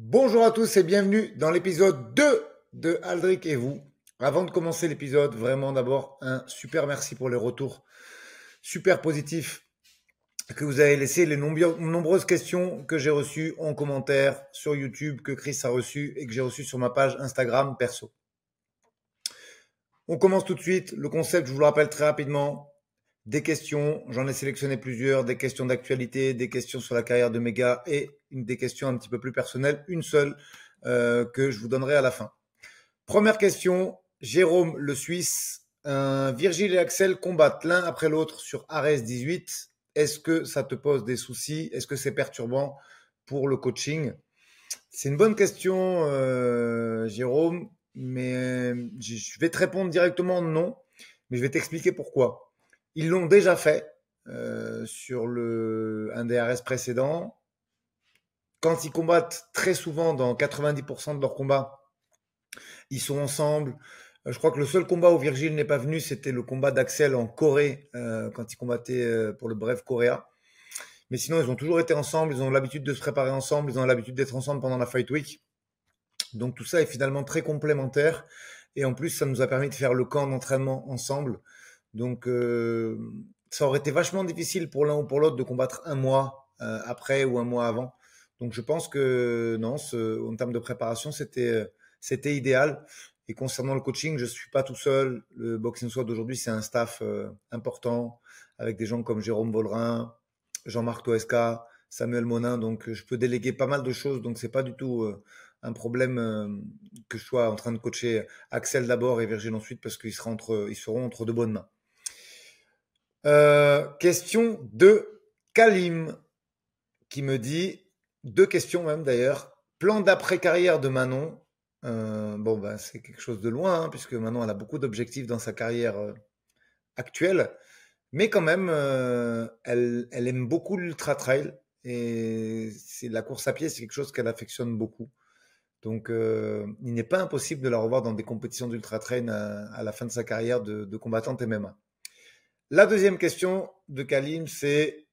Bonjour à tous et bienvenue dans l'épisode 2 de Aldric et vous. Avant de commencer l'épisode, vraiment d'abord un super merci pour les retours super positifs que vous avez laissés, les nombreuses questions que j'ai reçues en commentaire sur YouTube, que Chris a reçues et que j'ai reçues sur ma page Instagram perso. On commence tout de suite. Le concept, je vous le rappelle très rapidement, des questions, j'en ai sélectionné plusieurs, des questions d'actualité, des questions sur la carrière de Méga et des questions un petit peu plus personnelles, une seule euh, que je vous donnerai à la fin. Première question, Jérôme le Suisse, Virgile et Axel combattent l'un après l'autre sur Ares 18. Est-ce que ça te pose des soucis? Est-ce que c'est perturbant pour le coaching? C'est une bonne question, euh, Jérôme, mais je vais te répondre directement non, mais je vais t'expliquer pourquoi. Ils l'ont déjà fait euh, sur le, un DRS précédent. Quand ils combattent très souvent, dans 90% de leurs combats, ils sont ensemble. Euh, je crois que le seul combat où Virgile n'est pas venu, c'était le combat d'Axel en Corée, euh, quand il combattait pour le Bref Coréa. Mais sinon, ils ont toujours été ensemble, ils ont l'habitude de se préparer ensemble, ils ont l'habitude d'être ensemble pendant la Fight Week. Donc tout ça est finalement très complémentaire. Et en plus, ça nous a permis de faire le camp d'entraînement ensemble. Donc, euh, ça aurait été vachement difficile pour l'un ou pour l'autre de combattre un mois euh, après ou un mois avant. Donc, je pense que non, ce, en termes de préparation, c'était euh, c'était idéal. Et concernant le coaching, je suis pas tout seul. Le Boxing Squad d'aujourd'hui, c'est un staff important avec des gens comme Jérôme Vollerin, Jean-Marc Toesca, Samuel Monin. Donc, je peux déléguer pas mal de choses. Donc, c'est pas du tout un problème euh, que je sois en train de coacher Axel d'abord et Virgile ensuite parce qu'ils seront entre, ils seront entre de bonnes mains. Euh, question de Kalim qui me dit deux questions même d'ailleurs. Plan d'après-carrière de Manon. Euh, bon, bah, c'est quelque chose de loin, hein, puisque Manon elle a beaucoup d'objectifs dans sa carrière actuelle. Mais quand même, elle, elle, aime beaucoup l'ultra trail. Et c'est la course à pied, c'est quelque chose qu'elle affectionne beaucoup. Donc, euh, il n'est pas impossible de la revoir dans des compétitions d'ultra train à, la fin de sa carrière de, combattante MMA. La deuxième question de Kalim, c'est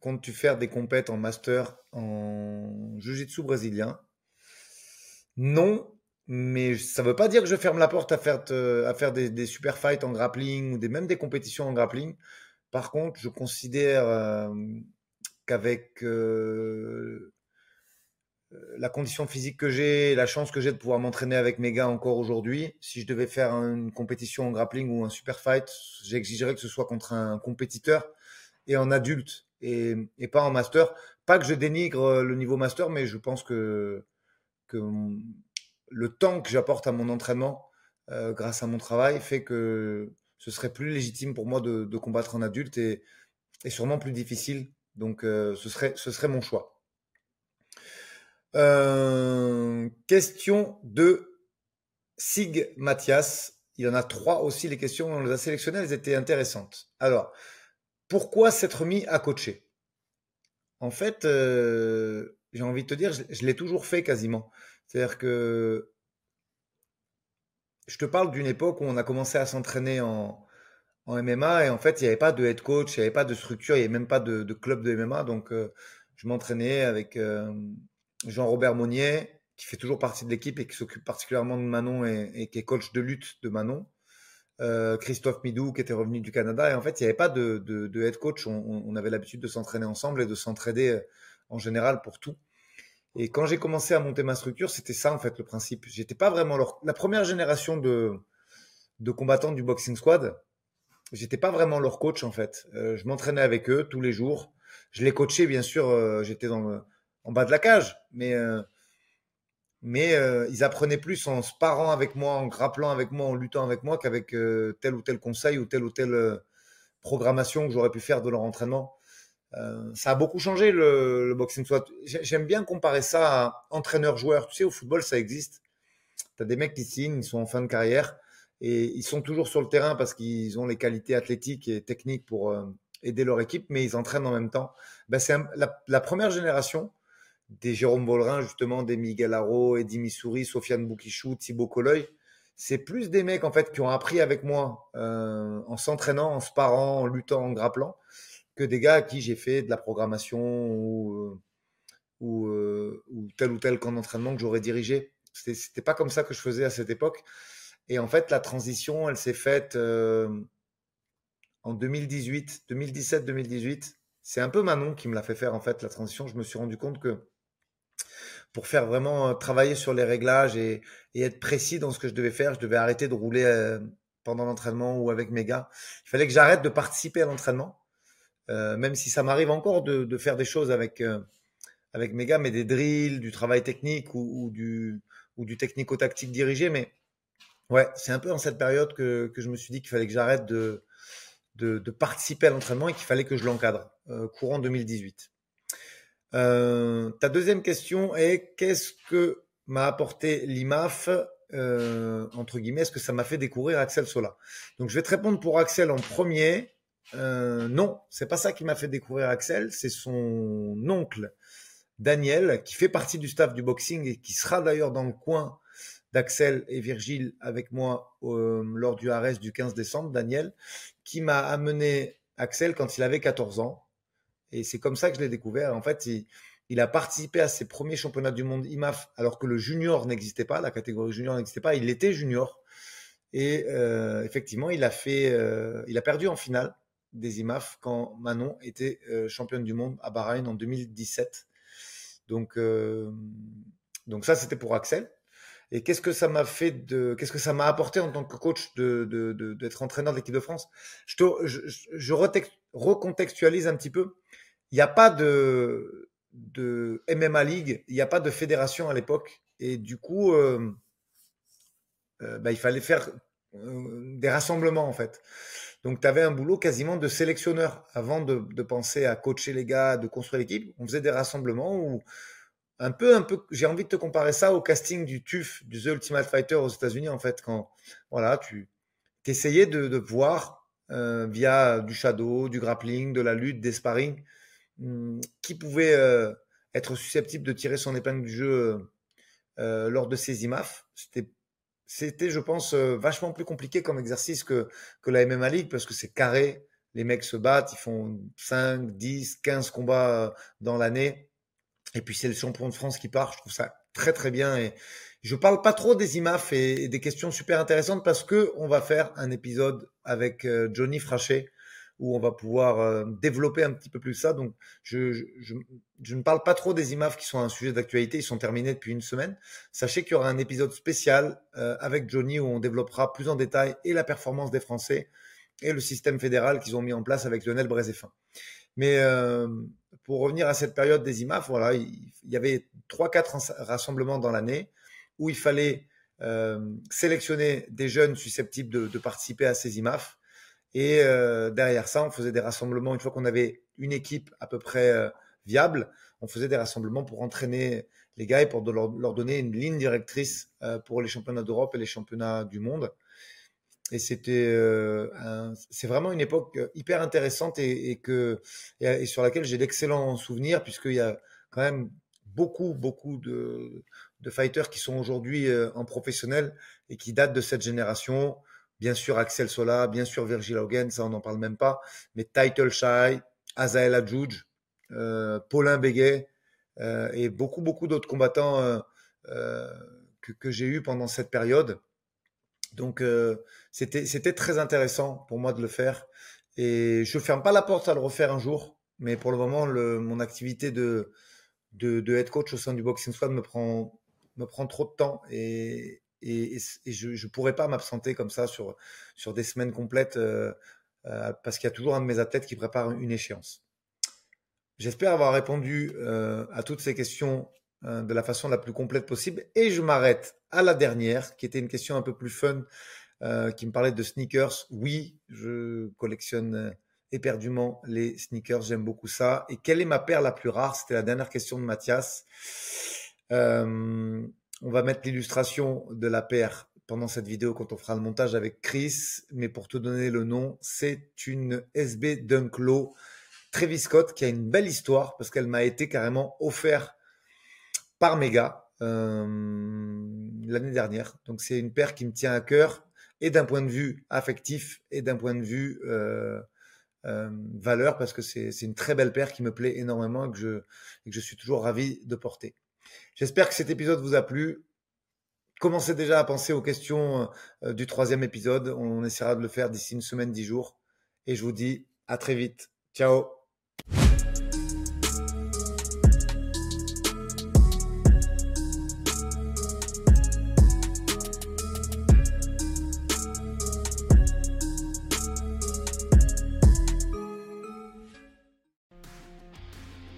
comptes-tu faire des compètes en master en jiu-jitsu brésilien Non, mais ça ne veut pas dire que je ferme la porte à faire, des, super fights en grappling ou même des compétitions en grappling. Par contre, je considère euh, qu'avec euh, la condition physique que j'ai, la chance que j'ai de pouvoir m'entraîner avec mes gars encore aujourd'hui, si je devais faire une compétition en grappling ou un super fight, j'exigerais que ce soit contre un compétiteur et en adulte et, pas en master. Pas que je dénigre euh, le niveau master, mais je pense que, le temps que j'apporte à mon entraînement euh, grâce à mon travail fait que ce serait plus légitime pour moi de, combattre en adulte et, sûrement plus difficile. Donc ce serait mon choix. Euh, question de Sig Mathias. Il y en a trois aussi, les questions, on les a sélectionnées, elles étaient intéressantes. Alors, pourquoi s'être mis à coacher? En fait, euh, j'ai envie de te dire, je, l'ai toujours fait quasiment. C'est-à-dire que je te parle d'une époque où on a commencé à s'entraîner en, en, MMA et en fait, il n'y avait pas de head coach, il n'y avait pas de structure, il n'y avait même pas de, club de MMA. Donc, euh, je m'entraînais avec Jean-Robert Monnier, qui fait toujours partie de l'équipe et qui s'occupe particulièrement de Manon et, qui est coach de lutte de Manon. Euh, Christophe Midou, qui était revenu du Canada. Et en fait, il n'y avait pas de, head coach. On, avait l'habitude de s'entraîner ensemble et de s'entraider euh, en général pour tout. Et quand j'ai commencé à monter ma structure, c'était ça en fait le principe. J'étais pas vraiment leur... la première génération de, combattants du boxing squad. J'étais pas vraiment leur coach en fait. Euh, je m'entraînais avec eux tous les jours. Je les coachais bien sûr. j'étais dans le, en bas de la cage. Mais, euh, mais euh, ils apprenaient plus en se parant avec moi, en grappelant avec moi, en luttant avec moi qu'avec euh, tel ou tel conseil ou telle ou telle programmation que j'aurais pu faire de leur entraînement. ça a beaucoup changé le, boxing SWAT. J'aime bien comparer ça à entraîneur-joueur. Tu sais, au football, ça existe. Tu as des mecs qui signent, ils sont en fin de carrière et ils sont toujours sur le terrain parce qu'ils ont les qualités athlétiques et techniques pour aider leur équipe, mais ils entraînent en même temps. Ben, c'est la, première génération des Jérôme Bollerin, justement, des Miguel Haro, Eddie Missouri, Sofiane Boukichou, Thibaut Colloy. C'est plus des mecs, en fait, qui ont appris avec moi euh, en s'entraînant, en se parant, en luttant, en grapplant, que des gars à qui j'ai fait de la programmation ou, ou, ou tel ou tel camp d'entraînement que j'aurais dirigé. C'était pas comme ça que je faisais à cette époque. Et en fait, la transition, elle s'est faite en 2018, 2017-2018. C'est un peu Manon qui me l'a fait faire en fait la transition. Je me suis rendu compte que pour faire vraiment travailler sur les réglages et, être précis dans ce que je devais faire, je devais arrêter de rouler pendant l'entraînement ou avec mes gars. Il fallait que j'arrête de participer à l'entraînement, même si ça m'arrive encore de, faire des choses avec avec mes gars, mais des drills, du travail technique ou, du ou du technico-tactique dirigé. Mais ouais, c'est un peu en cette période que, je me suis dit qu'il fallait que j'arrête de, de, participer à l'entraînement et qu'il fallait que je l'encadre, euh, courant 2018. Euh, ta deuxième question est qu'est-ce que m'a apporté l'IMAF euh, entre guillemets, est-ce que ça m'a fait découvrir Axel Sola? Donc je vais te répondre pour Axel en premier. Euh, non, c'est pas ça qui m'a fait découvrir Axel, c'est son oncle Daniel qui fait partie du staff du boxing et qui sera d'ailleurs dans le coin d'Axel et Virgile avec moi euh, lors du Ares du 15 décembre, Daniel, qui m'a amené Axel quand il avait 14 ans. Et c'est comme ça que je l'ai découvert. En fait, il, a participé à ses premiers championnats du monde IMAF alors que le junior n'existait pas, la catégorie junior n'existait pas. Il était junior. Et euh, effectivement, il a fait, euh, il a perdu en finale des IMAF quand Manon était championne du monde à Bahreïn en 2017. Donc, donc ça, c'était pour Axel. Et qu'est-ce que ça m'a fait de, qu'est-ce que ça m'a apporté en tant que coach d'être entraîneur de l'équipe de France? Je, recontextualise un petit peu. Il n'y a pas de, MMA League, il n'y a pas de fédération à l'époque. Et du coup, euh, euh, bah, il fallait faire euh, des rassemblements en fait. Donc, tu avais un boulot quasiment de sélectionneur avant de, penser à coacher les gars, de construire l'équipe. On faisait des rassemblements où un peu, un peu, j'ai envie de te comparer ça au casting du TUF, du The Ultimate Fighter aux États-Unis, en fait, quand, voilà, tu essayais de, de voir, via du shadow, du grappling, de la lutte, des sparring, qui pouvait euh, être susceptible de tirer son épingle du jeu euh, lors de ces IMAF. C'était, c'était, je pense, vachement plus compliqué comme exercice que, que la MMA League parce que c'est carré. Les mecs se battent, ils font 5, 10, 15 combats dans l'année et puis c'est le champion de France qui part. Je trouve ça très très bien. Et je parle pas trop des IMAF et, des questions super intéressantes parce que on va faire un épisode avec euh, Johnny Frachet où on va pouvoir euh, développer un petit peu plus ça. Donc je, ne parle pas trop des IMAF qui sont un sujet d'actualité. Ils sont terminés depuis une semaine. Sachez qu'il y aura un épisode spécial euh, avec Johnny où on développera plus en détail et la performance des Français et le système fédéral qu'ils ont mis en place avec Lionel Brézéfin. Mais euh, pour revenir à cette période des IMAF, voilà, il, y avait trois, quatre rassemblements dans l'année où il fallait sélectionner des jeunes susceptibles de, participer à ces IMAF. Et euh, derrière ça, on faisait des rassemblements. Une fois qu'on avait une équipe à peu près euh, viable, on faisait des rassemblements pour entraîner les gars et pour leur, donner une ligne directrice euh, pour les championnats d'Europe et les championnats du monde. Et c'était, c'est vraiment une époque hyper intéressante et, que sur laquelle j'ai d'excellents souvenirs puisqu'il y a quand même beaucoup beaucoup de, de fighters qui sont aujourd'hui en professionnel et qui datent de cette génération. Bien sûr Axel Sola, bien sûr Virgil Hogan, ça on n'en parle même pas, mais Title Shy, Azael Adjouj, euh, Paulin Béguet euh, et beaucoup beaucoup d'autres combattants que, que j'ai eu pendant cette période. Donc euh, c'était très intéressant pour moi de le faire. Et je ferme pas la porte à le refaire un jour, mais pour le moment mon activité de, de, de head coach au sein du boxing squad me prend me prend trop de temps. Et et, je ne pourrais pas m'absenter comme ça sur sur des semaines complètes euh, euh, parce qu'il y a toujours un de mes athlètes qui prépare une échéance. J'espère avoir répondu euh, à toutes ces questions euh, de la façon la plus complète possible. Et je m'arrête à la dernière, qui était une question un peu plus fun, euh, qui me parlait de sneakers. Oui, je collectionne euh, éperdument les sneakers, j'aime beaucoup ça. Et quelle est ma paire la plus rare? C'était la dernière question de Mathias. On va mettre l'illustration de la paire pendant cette vidéo quand on fera le montage avec Chris. Mais pour te donner le nom, c'est une SB Dunk Low Travis Scott qui a une belle histoire parce qu'elle m'a été carrément offerte par méga euh, l'année dernière. Donc c'est une paire qui me tient à cœur et d'un point de vue affectif et d'un point de vue euh, valeur parce que c'est une très belle paire qui me plaît énormément et que je, et que je suis toujours ravi de porter. J'espère que cet épisode vous a plu. Commencez déjà à penser aux questions du troisième épisode. On essaiera de le faire d'ici une semaine, dix jours. Et je vous dis à très vite. Ciao